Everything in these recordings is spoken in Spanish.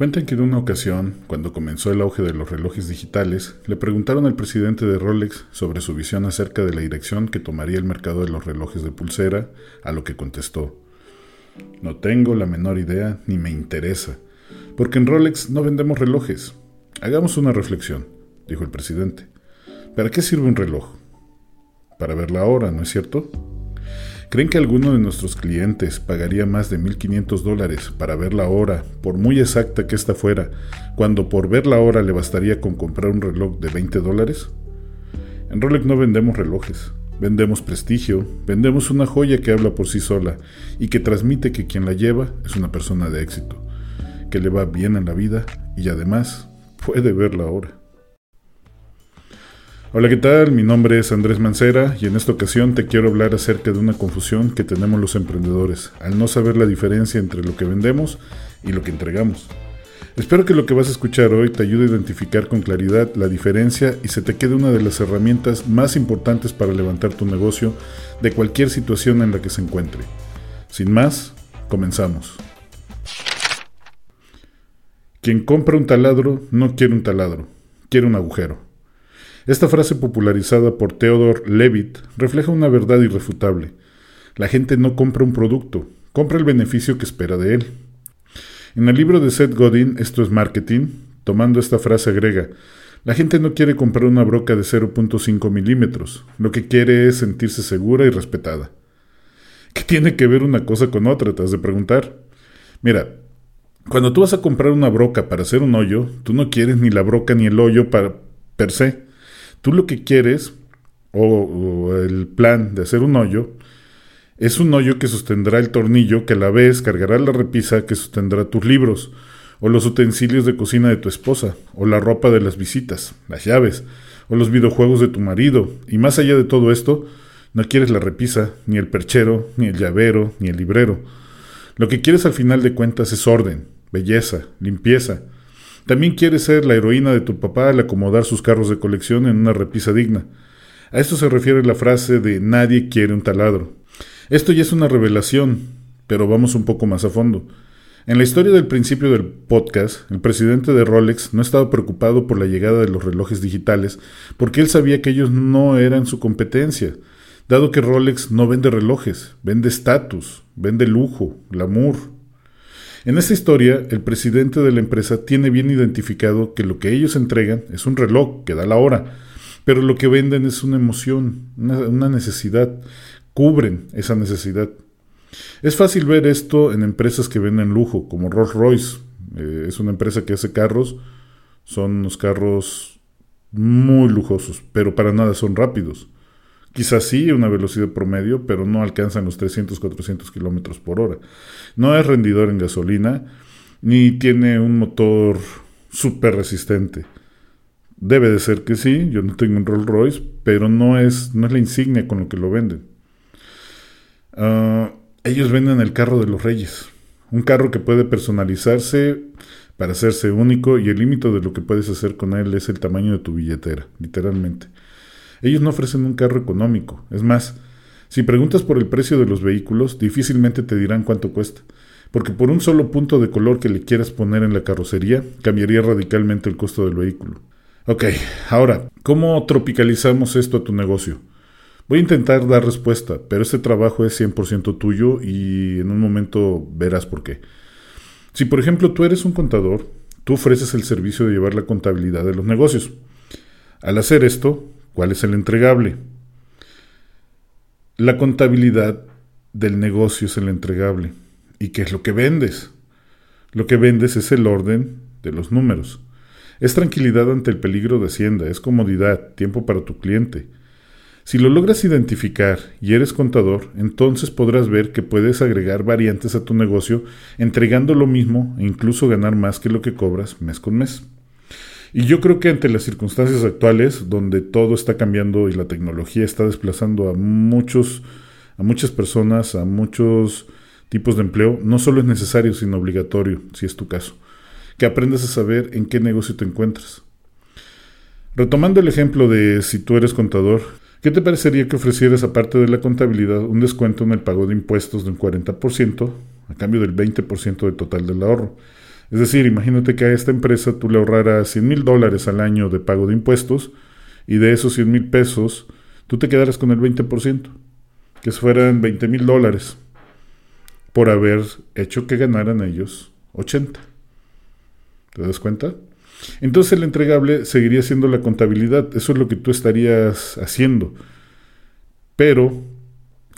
Cuentan que en una ocasión, cuando comenzó el auge de los relojes digitales, le preguntaron al presidente de Rolex sobre su visión acerca de la dirección que tomaría el mercado de los relojes de pulsera, a lo que contestó, No tengo la menor idea ni me interesa, porque en Rolex no vendemos relojes. Hagamos una reflexión, dijo el presidente. ¿Para qué sirve un reloj? Para ver la hora, ¿no es cierto? ¿Creen que alguno de nuestros clientes pagaría más de 1.500 dólares para ver la hora, por muy exacta que ésta fuera, cuando por ver la hora le bastaría con comprar un reloj de 20 dólares? En Rolex no vendemos relojes, vendemos prestigio, vendemos una joya que habla por sí sola y que transmite que quien la lleva es una persona de éxito, que le va bien en la vida y además puede ver la hora. Hola, ¿qué tal? Mi nombre es Andrés Mancera y en esta ocasión te quiero hablar acerca de una confusión que tenemos los emprendedores al no saber la diferencia entre lo que vendemos y lo que entregamos. Espero que lo que vas a escuchar hoy te ayude a identificar con claridad la diferencia y se te quede una de las herramientas más importantes para levantar tu negocio de cualquier situación en la que se encuentre. Sin más, comenzamos. Quien compra un taladro no quiere un taladro, quiere un agujero. Esta frase popularizada por Theodore Levitt refleja una verdad irrefutable. La gente no compra un producto, compra el beneficio que espera de él. En el libro de Seth Godin, Esto es Marketing, tomando esta frase agrega, la gente no quiere comprar una broca de 0.5 milímetros, lo que quiere es sentirse segura y respetada. ¿Qué tiene que ver una cosa con otra? Te has de preguntar. Mira, cuando tú vas a comprar una broca para hacer un hoyo, tú no quieres ni la broca ni el hoyo para, per se. Tú lo que quieres, o, el plan de hacer un hoyo, es un hoyo que sostendrá el tornillo que a la vez cargará la repisa que sostendrá tus libros, o los utensilios de cocina de tu esposa, o la ropa de las visitas, las llaves, o los videojuegos de tu marido, y más allá de todo esto, no quieres la repisa, ni el perchero, ni el llavero, ni el librero. Lo que quieres al final de cuentas es orden, belleza, limpieza, también quiere ser la heroína de tu papá al acomodar sus carros de colección en una repisa digna. A esto se refiere la frase de nadie quiere un taladro. Esto ya es una revelación, pero vamos un poco más a fondo. En la historia del principio del podcast, el presidente de Rolex no estaba preocupado por la llegada de los relojes digitales porque él sabía que ellos no eran su competencia, dado que Rolex no vende relojes, vende estatus, vende lujo, glamour, en esta historia, el presidente de la empresa tiene bien identificado que lo que ellos entregan es un reloj que da la hora, pero lo que venden es una emoción, una, necesidad, cubren esa necesidad. Es fácil ver esto en empresas que venden lujo, como Rolls Royce. Eh, es una empresa que hace carros, son unos carros muy lujosos, pero para nada son rápidos. Quizás sí, una velocidad promedio, pero no alcanzan los 300, 400 kilómetros por hora. No es rendidor en gasolina, ni tiene un motor súper resistente. Debe de ser que sí, yo no tengo un Rolls Royce, pero no es, no es la insignia con lo que lo venden. Ah, ellos venden el carro de los reyes, un carro que puede personalizarse para hacerse único y el límite de lo que puedes hacer con él es el tamaño de tu billetera, literalmente. Ellos no ofrecen un carro económico. Es más, si preguntas por el precio de los vehículos, difícilmente te dirán cuánto cuesta, porque por un solo punto de color que le quieras poner en la carrocería, cambiaría radicalmente el costo del vehículo. Ok, ahora, ¿cómo tropicalizamos esto a tu negocio? Voy a intentar dar respuesta, pero este trabajo es 100% tuyo y en un momento verás por qué. Si por ejemplo tú eres un contador, tú ofreces el servicio de llevar la contabilidad de los negocios. Al hacer esto, ¿Cuál es el entregable? La contabilidad del negocio es el entregable. ¿Y qué es lo que vendes? Lo que vendes es el orden de los números. Es tranquilidad ante el peligro de Hacienda, es comodidad, tiempo para tu cliente. Si lo logras identificar y eres contador, entonces podrás ver que puedes agregar variantes a tu negocio entregando lo mismo e incluso ganar más que lo que cobras mes con mes. Y yo creo que ante las circunstancias actuales, donde todo está cambiando y la tecnología está desplazando a muchos, a muchas personas, a muchos tipos de empleo, no solo es necesario, sino obligatorio, si es tu caso, que aprendas a saber en qué negocio te encuentras. Retomando el ejemplo de si tú eres contador, ¿qué te parecería que ofrecieras aparte de la contabilidad un descuento en el pago de impuestos de un 40% a cambio del 20% del total del ahorro? Es decir, imagínate que a esta empresa tú le ahorraras 100 mil dólares al año de pago de impuestos y de esos 100 mil pesos tú te quedaras con el 20%, que fueran 20 mil dólares por haber hecho que ganaran ellos 80. ¿Te das cuenta? Entonces el entregable seguiría siendo la contabilidad, eso es lo que tú estarías haciendo. Pero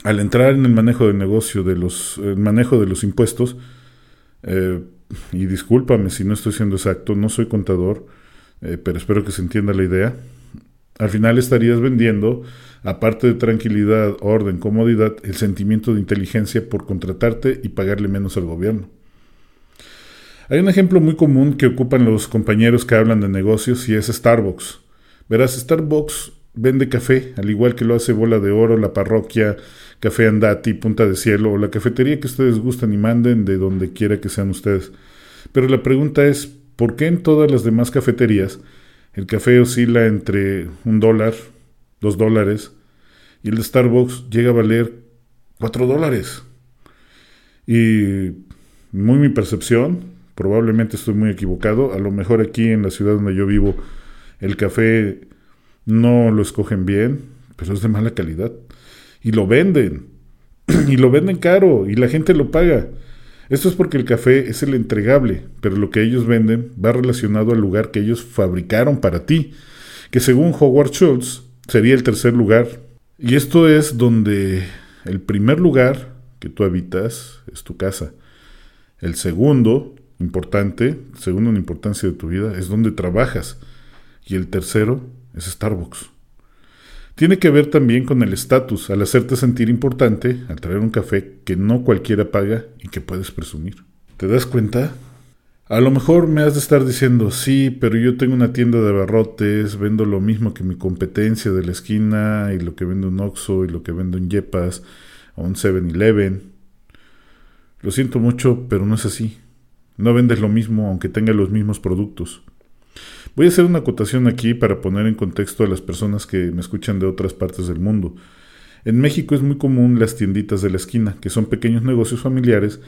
al entrar en el manejo del negocio, de los, el manejo de los impuestos, eh, y discúlpame si no estoy siendo exacto, no soy contador, eh, pero espero que se entienda la idea, al final estarías vendiendo, aparte de tranquilidad, orden, comodidad, el sentimiento de inteligencia por contratarte y pagarle menos al gobierno. Hay un ejemplo muy común que ocupan los compañeros que hablan de negocios y es Starbucks. Verás, Starbucks vende café, al igual que lo hace Bola de Oro, la parroquia, Café Andati, Punta de Cielo o la cafetería que ustedes gustan y manden de donde quiera que sean ustedes. Pero la pregunta es, ¿por qué en todas las demás cafeterías el café oscila entre un dólar, dos dólares, y el de Starbucks llega a valer cuatro dólares? Y muy mi percepción, probablemente estoy muy equivocado, a lo mejor aquí en la ciudad donde yo vivo el café no lo escogen bien, pero es de mala calidad. Y lo venden. y lo venden caro y la gente lo paga. Esto es porque el café es el entregable, pero lo que ellos venden va relacionado al lugar que ellos fabricaron para ti, que según Howard Schultz sería el tercer lugar. Y esto es donde el primer lugar que tú habitas es tu casa. El segundo importante, segundo en importancia de tu vida, es donde trabajas. Y el tercero es Starbucks. Tiene que ver también con el estatus, al hacerte sentir importante, al traer un café que no cualquiera paga y que puedes presumir. ¿Te das cuenta? A lo mejor me has de estar diciendo, sí, pero yo tengo una tienda de barrotes, vendo lo mismo que mi competencia de la esquina, y lo que vende un Oxxo, y lo que vende un Yepas, o un 7-Eleven. Lo siento mucho, pero no es así. No vendes lo mismo aunque tenga los mismos productos. Voy a hacer una acotación aquí para poner en contexto a las personas que me escuchan de otras partes del mundo. En México es muy común las tienditas de la esquina, que son pequeños negocios familiares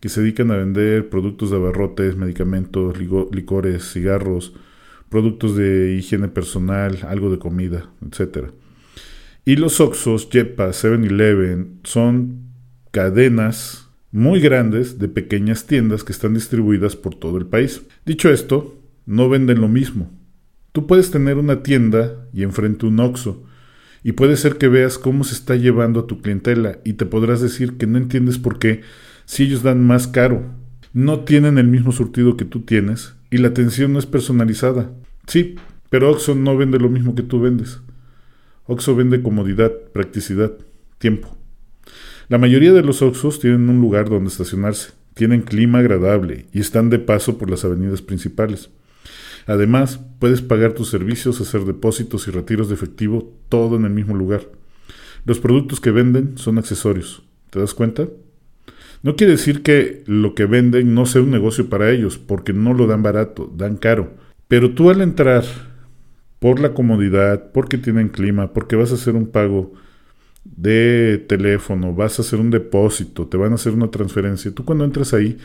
que se dedican a vender productos de abarrotes, medicamentos, licores, cigarros, productos de higiene personal, algo de comida, etc. Y los Oxos, Yepa, 7-Eleven son cadenas muy grandes de pequeñas tiendas que están distribuidas por todo el país. Dicho esto, no venden lo mismo. Tú puedes tener una tienda y enfrente un Oxxo, y puede ser que veas cómo se está llevando a tu clientela y te podrás decir que no entiendes por qué si ellos dan más caro. No tienen el mismo surtido que tú tienes y la atención no es personalizada. Sí, pero Oxxo no vende lo mismo que tú vendes. Oxxo vende comodidad, practicidad, tiempo. La mayoría de los Oxxos tienen un lugar donde estacionarse, tienen clima agradable y están de paso por las avenidas principales. Además, puedes pagar tus servicios, hacer depósitos y retiros de efectivo todo en el mismo lugar. Los productos que venden son accesorios. ¿Te das cuenta? No quiere decir que lo que venden no sea un negocio para ellos, porque no lo dan barato, dan caro. Pero tú al entrar por la comodidad, porque tienen clima, porque vas a hacer un pago de teléfono, vas a hacer un depósito, te van a hacer una transferencia, tú cuando entras ahí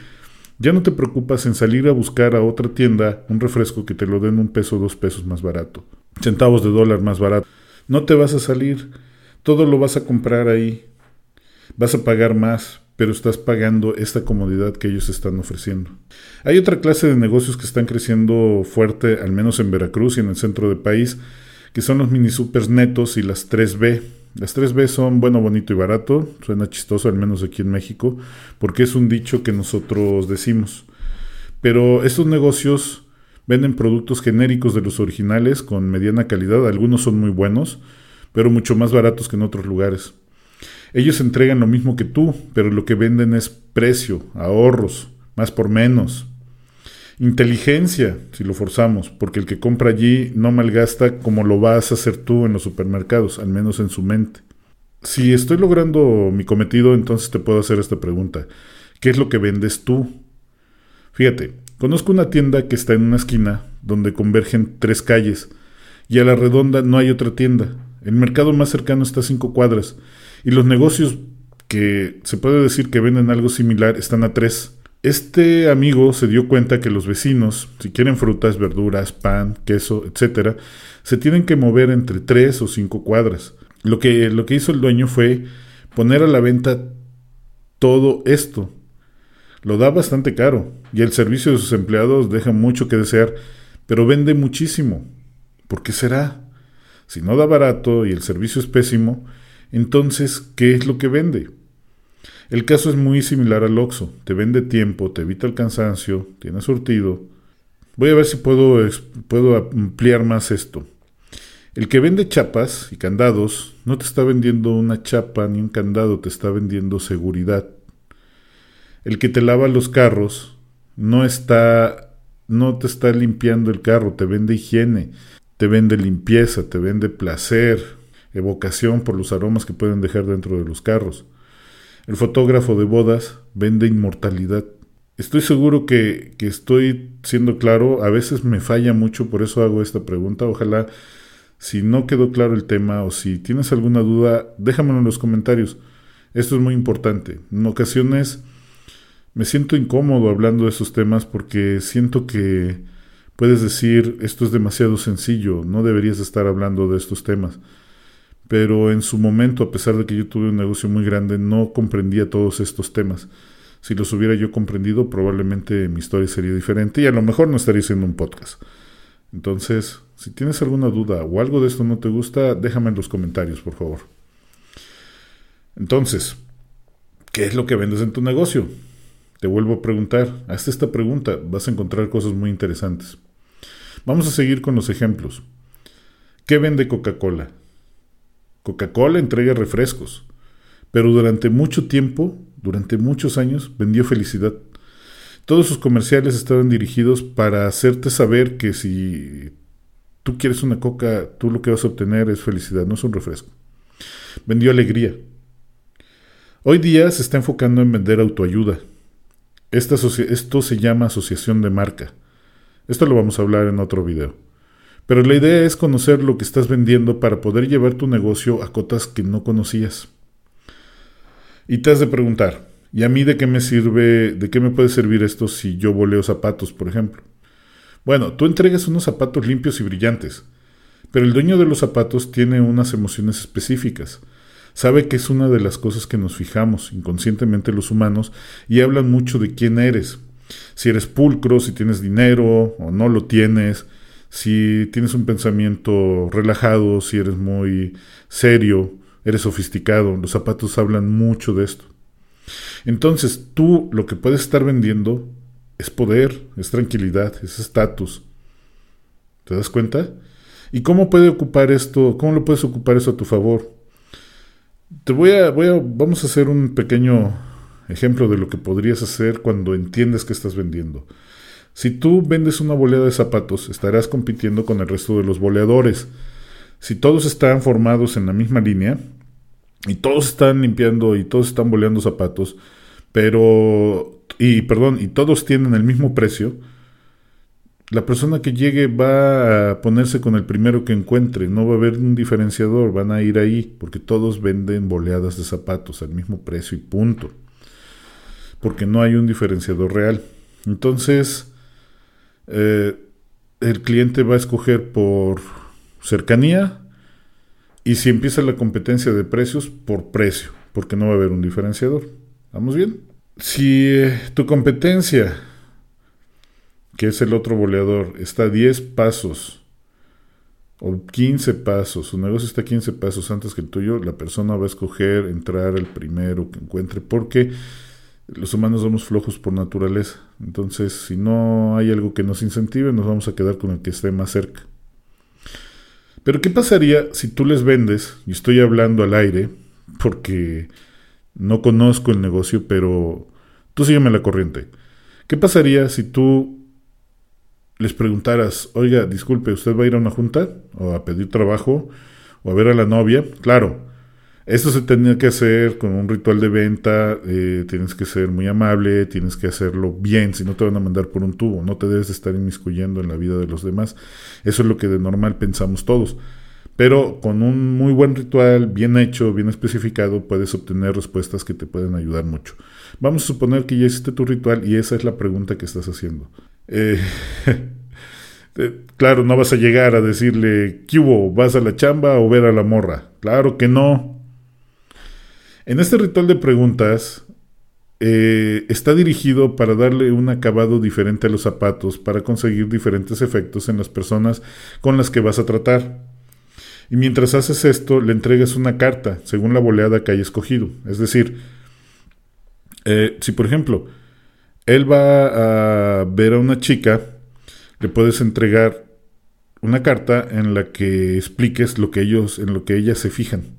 ya no te preocupas en salir a buscar a otra tienda un refresco que te lo den un peso o dos pesos más barato, centavos de dólar más barato. No te vas a salir, todo lo vas a comprar ahí. Vas a pagar más, pero estás pagando esta comodidad que ellos están ofreciendo. Hay otra clase de negocios que están creciendo fuerte, al menos en Veracruz y en el centro del país, que son los mini supers netos y las 3B. Las 3B son bueno, bonito y barato, suena chistoso al menos aquí en México, porque es un dicho que nosotros decimos. Pero estos negocios venden productos genéricos de los originales con mediana calidad, algunos son muy buenos, pero mucho más baratos que en otros lugares. Ellos entregan lo mismo que tú, pero lo que venden es precio, ahorros, más por menos. Inteligencia, si lo forzamos, porque el que compra allí no malgasta como lo vas a hacer tú en los supermercados, al menos en su mente. Si estoy logrando mi cometido, entonces te puedo hacer esta pregunta. ¿Qué es lo que vendes tú? Fíjate, conozco una tienda que está en una esquina donde convergen tres calles y a la redonda no hay otra tienda. El mercado más cercano está a cinco cuadras y los negocios que se puede decir que venden algo similar están a tres. Este amigo se dio cuenta que los vecinos, si quieren frutas, verduras, pan, queso, etc., se tienen que mover entre tres o cinco cuadras. Lo que, lo que hizo el dueño fue poner a la venta todo esto. Lo da bastante caro y el servicio de sus empleados deja mucho que desear, pero vende muchísimo. ¿Por qué será? Si no da barato y el servicio es pésimo, entonces, ¿qué es lo que vende? El caso es muy similar al Oxxo. Te vende tiempo, te evita el cansancio, tiene surtido. Voy a ver si puedo, puedo ampliar más esto. El que vende chapas y candados no te está vendiendo una chapa ni un candado, te está vendiendo seguridad. El que te lava los carros no está no te está limpiando el carro, te vende higiene, te vende limpieza, te vende placer, evocación por los aromas que pueden dejar dentro de los carros. El fotógrafo de bodas vende inmortalidad. Estoy seguro que, que, estoy siendo claro, a veces me falla mucho, por eso hago esta pregunta. Ojalá, si no quedó claro el tema o si tienes alguna duda, déjamelo en los comentarios. Esto es muy importante. En ocasiones me siento incómodo hablando de esos temas porque siento que puedes decir esto es demasiado sencillo, no deberías estar hablando de estos temas pero en su momento, a pesar de que yo tuve un negocio muy grande, no comprendía todos estos temas. Si los hubiera yo comprendido, probablemente mi historia sería diferente y a lo mejor no estaría haciendo un podcast. Entonces, si tienes alguna duda o algo de esto no te gusta, déjame en los comentarios, por favor. Entonces, ¿qué es lo que vendes en tu negocio? Te vuelvo a preguntar, hazte esta pregunta, vas a encontrar cosas muy interesantes. Vamos a seguir con los ejemplos. ¿Qué vende Coca-Cola? Coca-Cola entrega refrescos, pero durante mucho tiempo, durante muchos años, vendió felicidad. Todos sus comerciales estaban dirigidos para hacerte saber que si tú quieres una coca, tú lo que vas a obtener es felicidad, no es un refresco. Vendió alegría. Hoy día se está enfocando en vender autoayuda. esto se llama asociación de marca. Esto lo vamos a hablar en otro video. Pero la idea es conocer lo que estás vendiendo para poder llevar tu negocio a cotas que no conocías. Y te has de preguntar, ¿y a mí de qué me sirve, de qué me puede servir esto si yo voleo zapatos, por ejemplo? Bueno, tú entregas unos zapatos limpios y brillantes, pero el dueño de los zapatos tiene unas emociones específicas. Sabe que es una de las cosas que nos fijamos inconscientemente los humanos y hablan mucho de quién eres. Si eres pulcro, si tienes dinero o no lo tienes, si tienes un pensamiento relajado, si eres muy serio, eres sofisticado, los zapatos hablan mucho de esto. Entonces tú lo que puedes estar vendiendo es poder, es tranquilidad, es estatus. ¿Te das cuenta? ¿Y cómo puede ocupar esto? ¿Cómo lo puedes ocupar eso a tu favor? Te voy a, voy a, vamos a hacer un pequeño ejemplo de lo que podrías hacer cuando entiendes que estás vendiendo. Si tú vendes una bolea de zapatos, estarás compitiendo con el resto de los boleadores. Si todos están formados en la misma línea y todos están limpiando y todos están boleando zapatos, pero y perdón, y todos tienen el mismo precio, la persona que llegue va a ponerse con el primero que encuentre, no va a haber un diferenciador, van a ir ahí, porque todos venden boleadas de zapatos al mismo precio y punto. Porque no hay un diferenciador real. Entonces, eh, el cliente va a escoger por cercanía y si empieza la competencia de precios, por precio, porque no va a haber un diferenciador. ¿Vamos bien? Si eh, tu competencia, que es el otro boleador, está a 10 pasos o 15 pasos, su negocio está a 15 pasos antes que el tuyo, la persona va a escoger entrar el primero que encuentre, porque los humanos somos flojos por naturaleza. Entonces, si no hay algo que nos incentive, nos vamos a quedar con el que esté más cerca. Pero ¿qué pasaría si tú les vendes, y estoy hablando al aire, porque no conozco el negocio, pero tú sígueme la corriente. ¿Qué pasaría si tú les preguntaras, oiga, disculpe, ¿usted va a ir a una junta? ¿O a pedir trabajo? ¿O a ver a la novia? Claro, esto se tenía que hacer con un ritual de venta, eh, tienes que ser muy amable, tienes que hacerlo bien, si no te van a mandar por un tubo, no te debes estar inmiscuyendo en la vida de los demás. Eso es lo que de normal pensamos todos. Pero con un muy buen ritual, bien hecho, bien especificado, puedes obtener respuestas que te pueden ayudar mucho. Vamos a suponer que ya hiciste tu ritual y esa es la pregunta que estás haciendo. Eh, eh, claro, no vas a llegar a decirle, ¿qué hubo? ¿Vas a la chamba o ver a la morra? Claro que no. En este ritual de preguntas, eh, está dirigido para darle un acabado diferente a los zapatos para conseguir diferentes efectos en las personas con las que vas a tratar. Y mientras haces esto, le entregas una carta según la boleada que haya escogido. Es decir, eh, si por ejemplo él va a ver a una chica, le puedes entregar una carta en la que expliques lo que ellos, en lo que ellas se fijan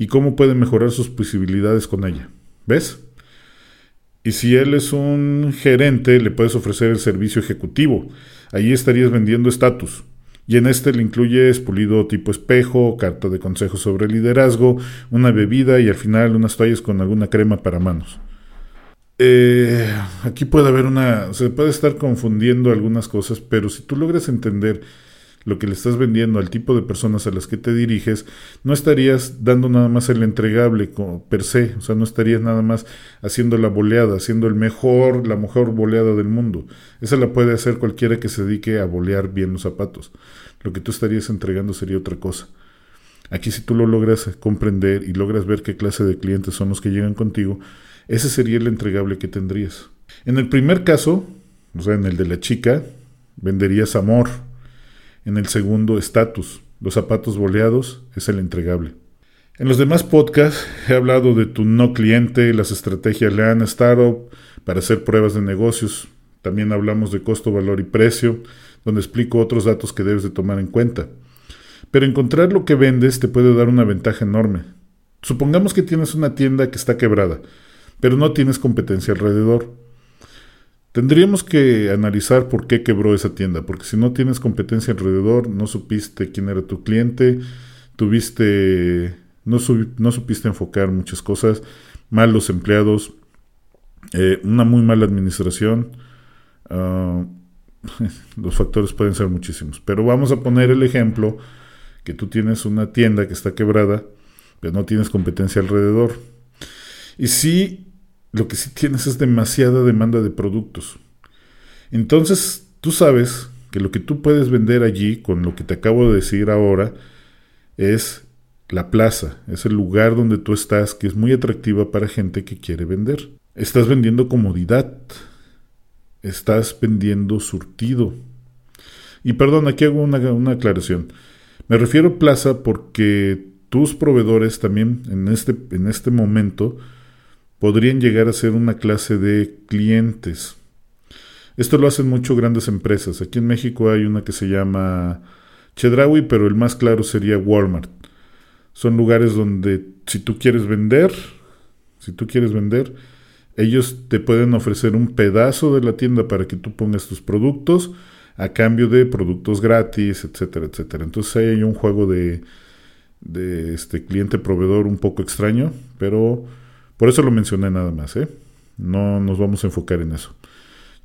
y cómo pueden mejorar sus posibilidades con ella. ¿Ves? Y si él es un gerente, le puedes ofrecer el servicio ejecutivo. Ahí estarías vendiendo estatus y en este le incluyes pulido tipo espejo, carta de consejo sobre liderazgo, una bebida y al final unas toallas con alguna crema para manos. Eh, aquí puede haber una... se puede estar confundiendo algunas cosas, pero si tú logras entender lo que le estás vendiendo al tipo de personas a las que te diriges, no estarías dando nada más el entregable per se, o sea, no estarías nada más haciendo la boleada, haciendo el mejor, la mejor boleada del mundo. Esa la puede hacer cualquiera que se dedique a bolear bien los zapatos. Lo que tú estarías entregando sería otra cosa. Aquí si tú lo logras comprender y logras ver qué clase de clientes son los que llegan contigo, ese sería el entregable que tendrías. En el primer caso, o sea, en el de la chica, venderías amor en el segundo, estatus. Los zapatos boleados es el entregable. En los demás podcasts he hablado de tu no cliente, las estrategias Lean Startup para hacer pruebas de negocios. También hablamos de costo, valor y precio, donde explico otros datos que debes de tomar en cuenta. Pero encontrar lo que vendes te puede dar una ventaja enorme. Supongamos que tienes una tienda que está quebrada, pero no tienes competencia alrededor. Tendríamos que analizar por qué quebró esa tienda, porque si no tienes competencia alrededor, no supiste quién era tu cliente, tuviste, no, supiste enfocar muchas cosas, malos empleados, eh, una muy mala administración, ah, los factores pueden ser muchísimos, pero vamos a poner el ejemplo que tú tienes una tienda que está quebrada, pero no tienes competencia alrededor. Y si lo que sí tienes es demasiada demanda de productos. Entonces, tú sabes que lo que tú puedes vender allí, con lo que te acabo de decir ahora, es la plaza, es el lugar donde tú estás, que es muy atractiva para gente que quiere vender. Estás vendiendo comodidad, estás vendiendo surtido. Y perdón, aquí hago una, una aclaración. Me refiero a plaza porque tus proveedores también en este, en este momento podrían llegar a ser una clase de clientes. Esto lo hacen mucho grandes empresas. Aquí en México hay una que se llama Chedraui, pero el más claro sería Walmart. Son lugares donde si tú quieres vender, si tú quieres vender, ellos te pueden ofrecer un pedazo de la tienda para que tú pongas tus productos a cambio de productos gratis, etcétera, etcétera. Entonces ahí hay un juego de, de este cliente proveedor un poco extraño, pero por eso lo mencioné nada más, ¿eh? No nos vamos a enfocar en eso.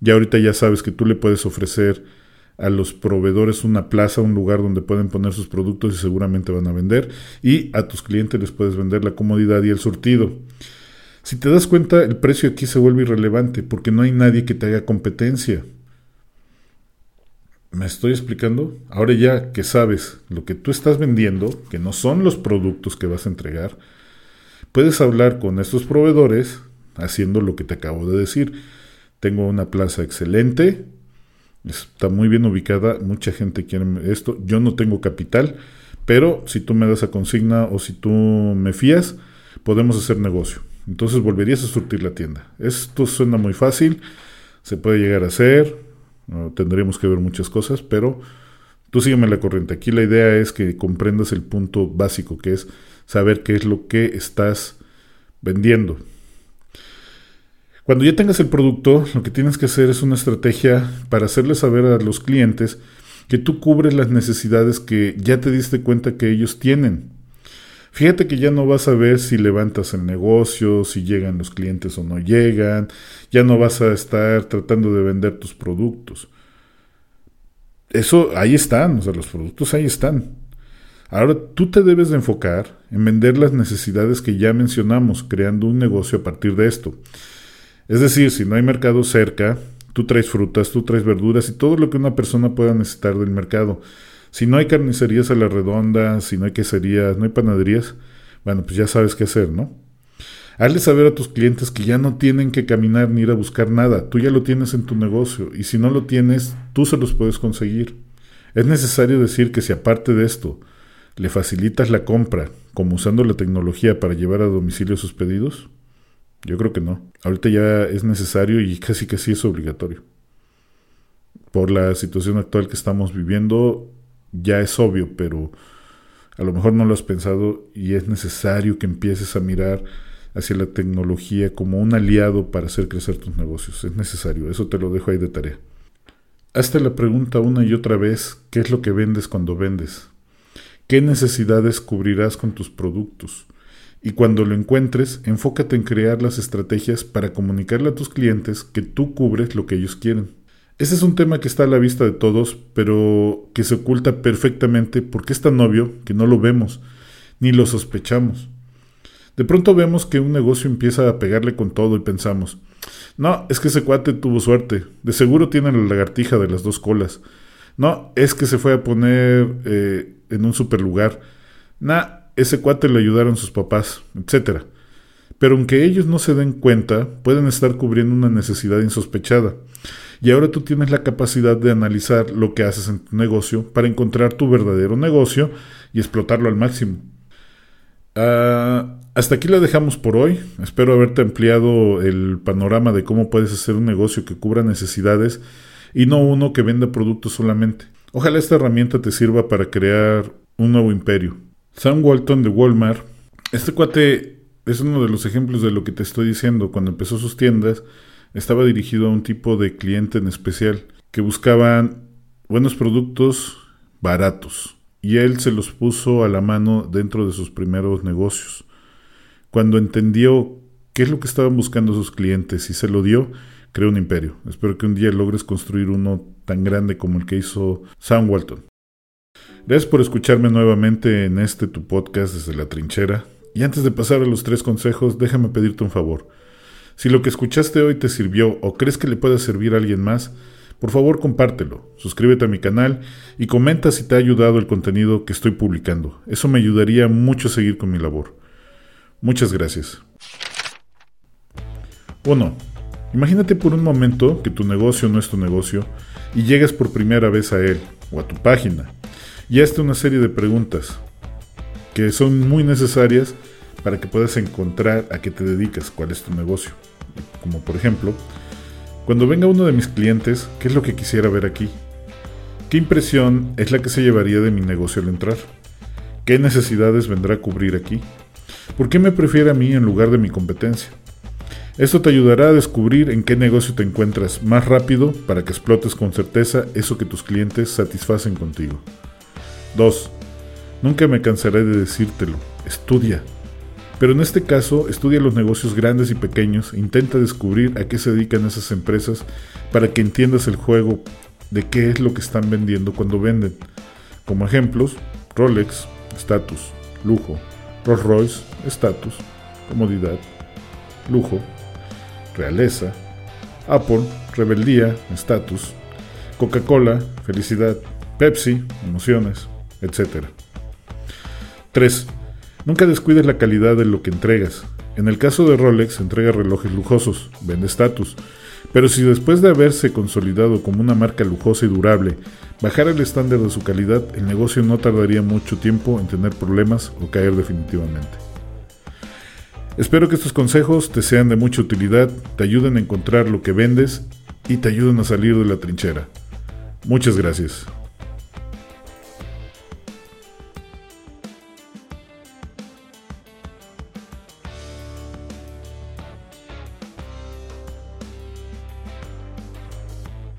Ya ahorita ya sabes que tú le puedes ofrecer a los proveedores una plaza, un lugar donde pueden poner sus productos y seguramente van a vender. Y a tus clientes les puedes vender la comodidad y el surtido. Si te das cuenta, el precio aquí se vuelve irrelevante porque no hay nadie que te haga competencia. ¿Me estoy explicando? Ahora ya que sabes lo que tú estás vendiendo, que no son los productos que vas a entregar, Puedes hablar con estos proveedores haciendo lo que te acabo de decir. Tengo una plaza excelente, está muy bien ubicada, mucha gente quiere esto. Yo no tengo capital, pero si tú me das a consigna o si tú me fías, podemos hacer negocio. Entonces volverías a surtir la tienda. Esto suena muy fácil, se puede llegar a hacer, tendríamos que ver muchas cosas, pero tú sígueme la corriente. Aquí la idea es que comprendas el punto básico que es saber qué es lo que estás vendiendo. Cuando ya tengas el producto, lo que tienes que hacer es una estrategia para hacerle saber a los clientes que tú cubres las necesidades que ya te diste cuenta que ellos tienen. Fíjate que ya no vas a ver si levantas el negocio, si llegan los clientes o no llegan, ya no vas a estar tratando de vender tus productos. Eso ahí están, o sea, los productos ahí están. Ahora tú te debes de enfocar en vender las necesidades que ya mencionamos, creando un negocio a partir de esto. Es decir, si no hay mercado cerca, tú traes frutas, tú traes verduras y todo lo que una persona pueda necesitar del mercado. Si no hay carnicerías a la redonda, si no hay queserías, no hay panaderías, bueno, pues ya sabes qué hacer, ¿no? Hazle saber a tus clientes que ya no tienen que caminar ni ir a buscar nada, tú ya lo tienes en tu negocio y si no lo tienes, tú se los puedes conseguir. Es necesario decir que si aparte de esto le facilitas la compra, como usando la tecnología para llevar a domicilio sus pedidos, yo creo que no. Ahorita ya es necesario y casi que sí es obligatorio. Por la situación actual que estamos viviendo, ya es obvio, pero a lo mejor no lo has pensado y es necesario que empieces a mirar hacia la tecnología como un aliado para hacer crecer tus negocios. Es necesario, eso te lo dejo ahí de tarea. Hazte la pregunta una y otra vez, ¿qué es lo que vendes cuando vendes? ¿Qué necesidades cubrirás con tus productos? Y cuando lo encuentres, enfócate en crear las estrategias para comunicarle a tus clientes que tú cubres lo que ellos quieren. Ese es un tema que está a la vista de todos, pero que se oculta perfectamente porque es tan obvio que no lo vemos, ni lo sospechamos. De pronto vemos que un negocio empieza a pegarle con todo y pensamos, no, es que ese cuate tuvo suerte, de seguro tiene la lagartija de las dos colas. No, es que se fue a poner eh, en un super lugar. Nah, ese cuate le ayudaron sus papás, etc. Pero aunque ellos no se den cuenta, pueden estar cubriendo una necesidad insospechada. Y ahora tú tienes la capacidad de analizar lo que haces en tu negocio para encontrar tu verdadero negocio y explotarlo al máximo. Ah, hasta aquí la dejamos por hoy. Espero haberte ampliado el panorama de cómo puedes hacer un negocio que cubra necesidades y no uno que venda productos solamente. Ojalá esta herramienta te sirva para crear un nuevo imperio. Sam Walton de Walmart, este cuate es uno de los ejemplos de lo que te estoy diciendo. Cuando empezó sus tiendas, estaba dirigido a un tipo de cliente en especial que buscaban buenos productos baratos y él se los puso a la mano dentro de sus primeros negocios. Cuando entendió qué es lo que estaban buscando sus clientes y se lo dio, creó un imperio. Espero que un día logres construir uno tan grande como el que hizo Sam Walton. Gracias por escucharme nuevamente en este tu podcast desde la trinchera. Y antes de pasar a los tres consejos, déjame pedirte un favor. Si lo que escuchaste hoy te sirvió o crees que le pueda servir a alguien más, por favor compártelo, suscríbete a mi canal y comenta si te ha ayudado el contenido que estoy publicando. Eso me ayudaría mucho a seguir con mi labor. Muchas gracias. 1. Imagínate por un momento que tu negocio no es tu negocio y llegas por primera vez a él o a tu página y hazte una serie de preguntas que son muy necesarias para que puedas encontrar a qué te dedicas, cuál es tu negocio. Como por ejemplo, cuando venga uno de mis clientes, ¿qué es lo que quisiera ver aquí? ¿Qué impresión es la que se llevaría de mi negocio al entrar? ¿Qué necesidades vendrá a cubrir aquí? ¿Por qué me prefiere a mí en lugar de mi competencia? Esto te ayudará a descubrir en qué negocio te encuentras más rápido para que explotes con certeza eso que tus clientes satisfacen contigo. 2. Nunca me cansaré de decírtelo. Estudia. Pero en este caso, estudia los negocios grandes y pequeños intenta descubrir a qué se dedican esas empresas para que entiendas el juego de qué es lo que están vendiendo cuando venden. Como ejemplos, Rolex, estatus, lujo, Rolls Royce, estatus, comodidad, lujo, realeza, Apple, rebeldía, estatus, Coca-Cola, felicidad, Pepsi, emociones, etc. 3. Nunca descuides la calidad de lo que entregas. En el caso de Rolex, entrega relojes lujosos, vende estatus. Pero si después de haberse consolidado como una marca lujosa y durable, bajara el estándar de su calidad, el negocio no tardaría mucho tiempo en tener problemas o caer definitivamente. Espero que estos consejos te sean de mucha utilidad, te ayuden a encontrar lo que vendes y te ayuden a salir de la trinchera. Muchas gracias.